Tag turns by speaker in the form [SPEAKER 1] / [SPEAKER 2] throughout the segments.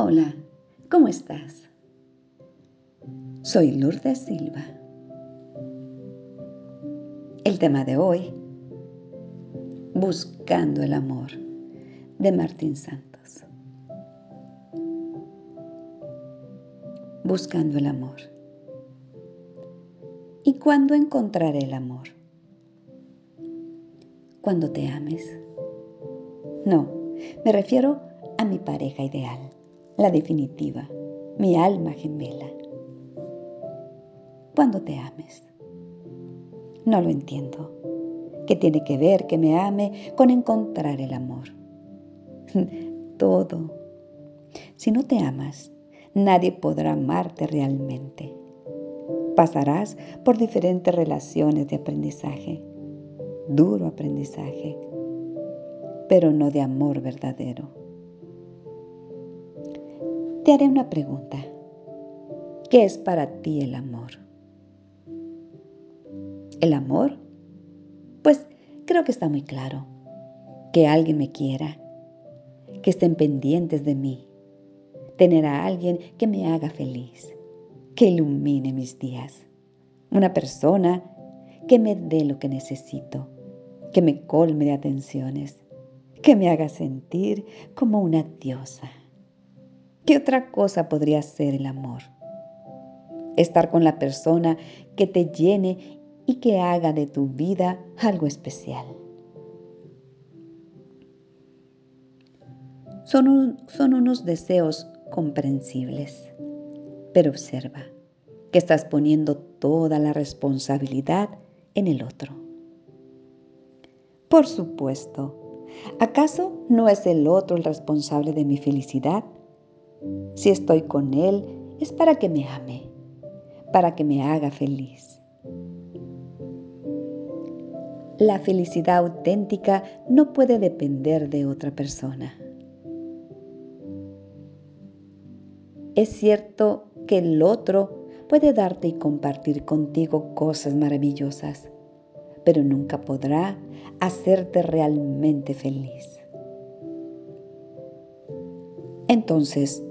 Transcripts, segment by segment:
[SPEAKER 1] Hola, ¿cómo estás? Soy Lourdes Silva. El tema de hoy, Buscando el amor, de Martín Santos. Buscando el amor. ¿Y cuándo encontraré el amor? Cuando te ames. No, me refiero a mi pareja ideal, la definitiva, mi alma gemela. Cuando te ames. No lo entiendo. ¿Qué tiene que ver que me ame con encontrar el amor? Todo. Si no te amas, nadie podrá amarte realmente. Pasarás por diferentes relaciones de aprendizaje, duro aprendizaje, pero no de amor verdadero. Te haré una pregunta. ¿Qué es para ti el amor? ¿El amor? Pues creo que está muy claro. Que alguien me quiera, que estén pendientes de mí, tener a alguien que me haga feliz, que ilumine mis días, una persona que me dé lo que necesito, que me colme de atenciones, que me haga sentir como una diosa. ¿Qué otra cosa podría ser el amor? Estar con la persona que te llene y que haga de tu vida algo especial. Son, son unos deseos comprensibles, pero observa que estás poniendo toda la responsabilidad en el otro. Por supuesto, ¿acaso no es el otro el responsable de mi felicidad? Si estoy con Él es para que me ame, para que me haga feliz. La felicidad auténtica no puede depender de otra persona. Es cierto que el otro puede darte y compartir contigo cosas maravillosas, pero nunca podrá hacerte realmente feliz. Entonces,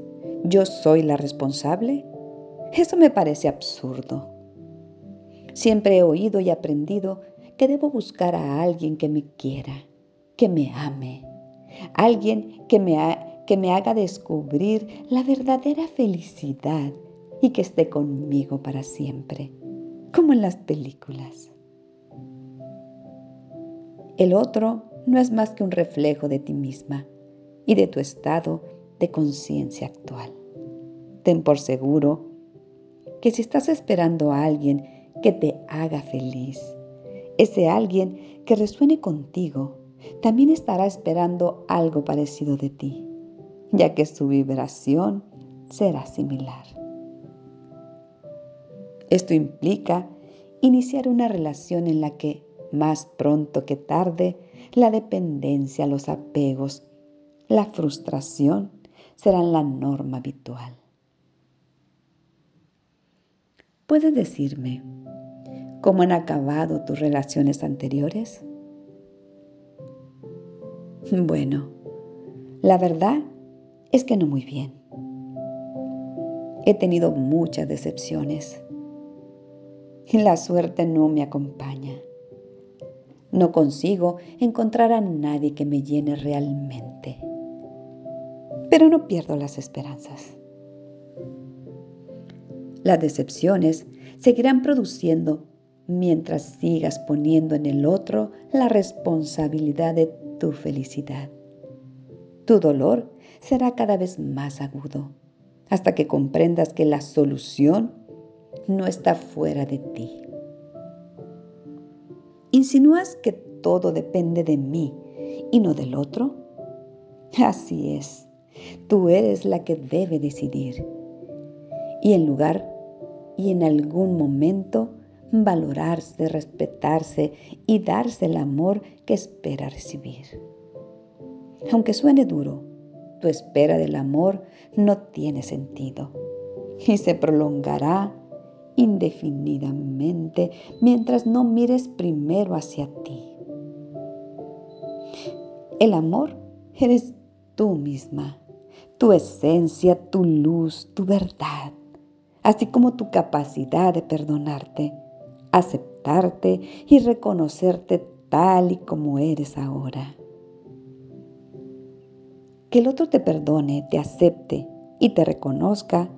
[SPEAKER 1] ¿Yo soy la responsable? Eso me parece absurdo. Siempre he oído y aprendido que debo buscar a alguien que me quiera, que me ame, alguien que me, que me haga descubrir la verdadera felicidad y que esté conmigo para siempre, como en las películas. El otro no es más que un reflejo de ti misma y de tu estado de conciencia actual. Ten por seguro que si estás esperando a alguien que te haga feliz, ese alguien que resuene contigo, también estará esperando algo parecido de ti, ya que su vibración será similar. Esto implica iniciar una relación en la que, más pronto que tarde, la dependencia, los apegos, la frustración serán la norma habitual. ¿Puedes decirme cómo han acabado tus relaciones anteriores? Bueno, la verdad es que no muy bien. He tenido muchas decepciones la suerte no me acompaña. No consigo encontrar a nadie que me llene realmente pero no pierdo las esperanzas. Las decepciones seguirán produciendo mientras sigas poniendo en el otro la responsabilidad de tu felicidad. Tu dolor será cada vez más agudo hasta que comprendas que la solución no está fuera de ti. ¿Insinúas que todo depende de mí y no del otro? Así es. Tú eres la que debe decidir. Y en lugar y en algún momento valorarse, respetarse y darse el amor que espera recibir. Aunque suene duro, tu espera del amor no tiene sentido y se prolongará indefinidamente mientras no mires primero hacia ti. El amor eres tú misma tu esencia, tu luz, tu verdad, así como tu capacidad de perdonarte, aceptarte y reconocerte tal y como eres ahora. Que el otro te perdone, te acepte y te reconozca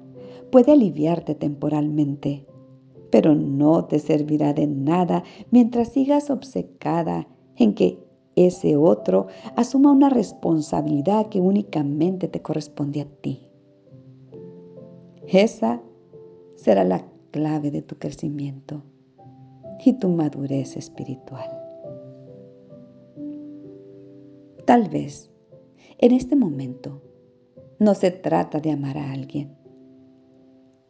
[SPEAKER 1] puede aliviarte temporalmente, pero no te servirá de nada mientras sigas obcecada en que ese otro asuma una responsabilidad que únicamente te corresponde a ti. Esa será la clave de tu crecimiento y tu madurez espiritual. Tal vez en este momento no se trata de amar a alguien.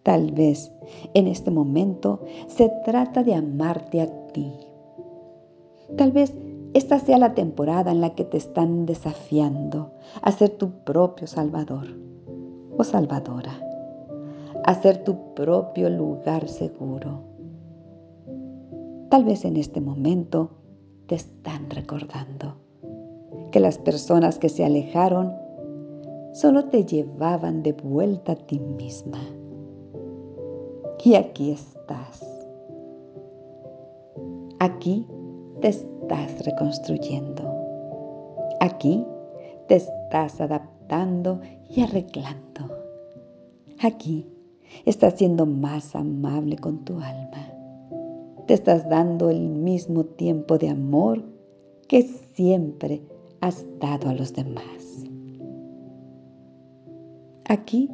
[SPEAKER 1] Tal vez en este momento se trata de amarte a ti. Tal vez esta sea la temporada en la que te están desafiando a ser tu propio Salvador o Salvadora, a ser tu propio lugar seguro. Tal vez en este momento te están recordando que las personas que se alejaron solo te llevaban de vuelta a ti misma. Y aquí estás. Aquí te estás reconstruyendo. Aquí te estás adaptando y arreglando. Aquí estás siendo más amable con tu alma. Te estás dando el mismo tiempo de amor que siempre has dado a los demás. Aquí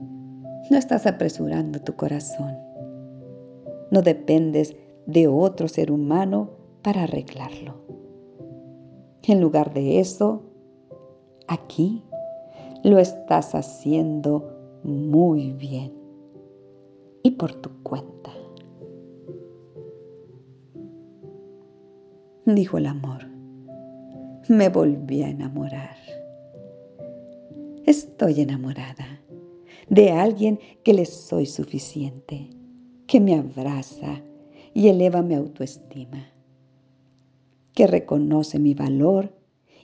[SPEAKER 1] no estás apresurando tu corazón. No dependes de otro ser humano para arreglarlo. En lugar de eso, aquí lo estás haciendo muy bien y por tu cuenta. Dijo el amor. Me volví a enamorar. Estoy enamorada de alguien que le soy suficiente, que me abraza y eleva mi autoestima que reconoce mi valor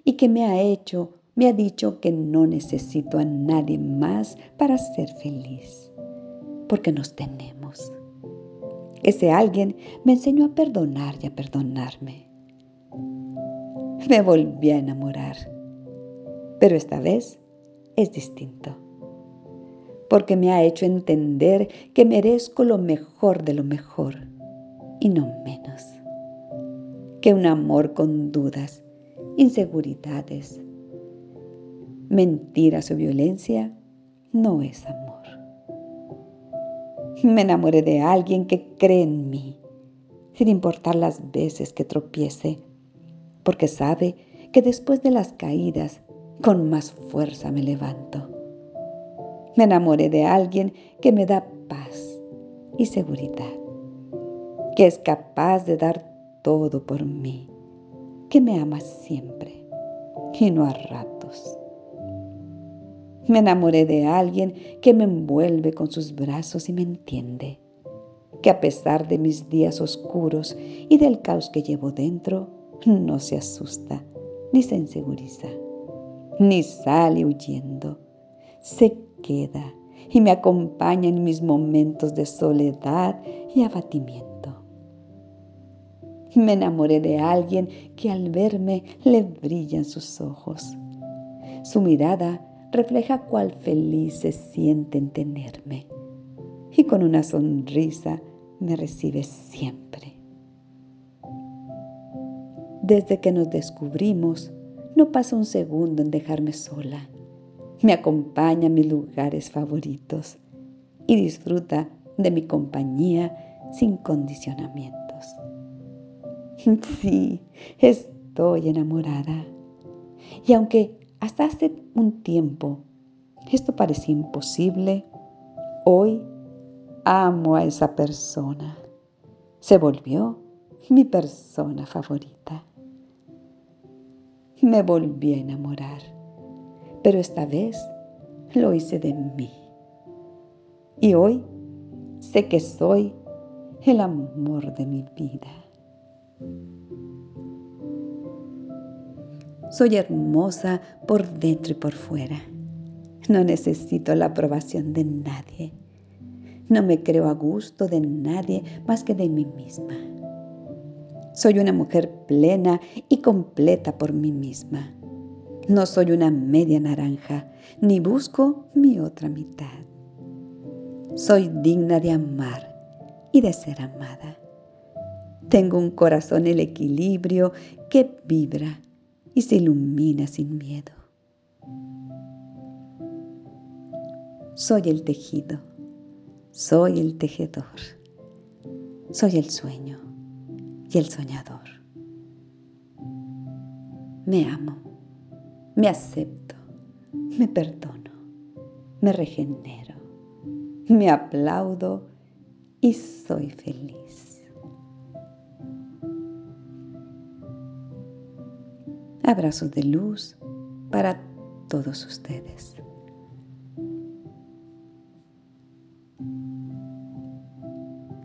[SPEAKER 1] y que me ha hecho, me ha dicho que no necesito a nadie más para ser feliz, porque nos tenemos. Ese alguien me enseñó a perdonar y a perdonarme. Me volví a enamorar, pero esta vez es distinto, porque me ha hecho entender que merezco lo mejor de lo mejor y no menos que un amor con dudas, inseguridades, mentiras o violencia no es amor. Me enamoré de alguien que cree en mí, sin importar las veces que tropiece, porque sabe que después de las caídas, con más fuerza me levanto. Me enamoré de alguien que me da paz y seguridad, que es capaz de dar todo por mí, que me ama siempre y no a ratos. Me enamoré de alguien que me envuelve con sus brazos y me entiende, que a pesar de mis días oscuros y del caos que llevo dentro, no se asusta ni se inseguriza, ni sale huyendo, se queda y me acompaña en mis momentos de soledad y abatimiento. Me enamoré de alguien que al verme le brillan sus ojos. Su mirada refleja cuál feliz se siente en tenerme y con una sonrisa me recibe siempre. Desde que nos descubrimos, no pasa un segundo en dejarme sola. Me acompaña a mis lugares favoritos y disfruta de mi compañía sin condicionamiento. Sí, estoy enamorada. Y aunque hasta hace un tiempo esto parecía imposible, hoy amo a esa persona. Se volvió mi persona favorita. Me volví a enamorar, pero esta vez lo hice de mí. Y hoy sé que soy el amor de mi vida. Soy hermosa por dentro y por fuera. No necesito la aprobación de nadie. No me creo a gusto de nadie más que de mí misma. Soy una mujer plena y completa por mí misma. No soy una media naranja, ni busco mi otra mitad. Soy digna de amar y de ser amada. Tengo un corazón el equilibrio que vibra y se ilumina sin miedo. Soy el tejido, soy el tejedor, soy el sueño y el soñador. Me amo, me acepto, me perdono, me regenero, me aplaudo y soy feliz. Abrazos de luz para todos ustedes.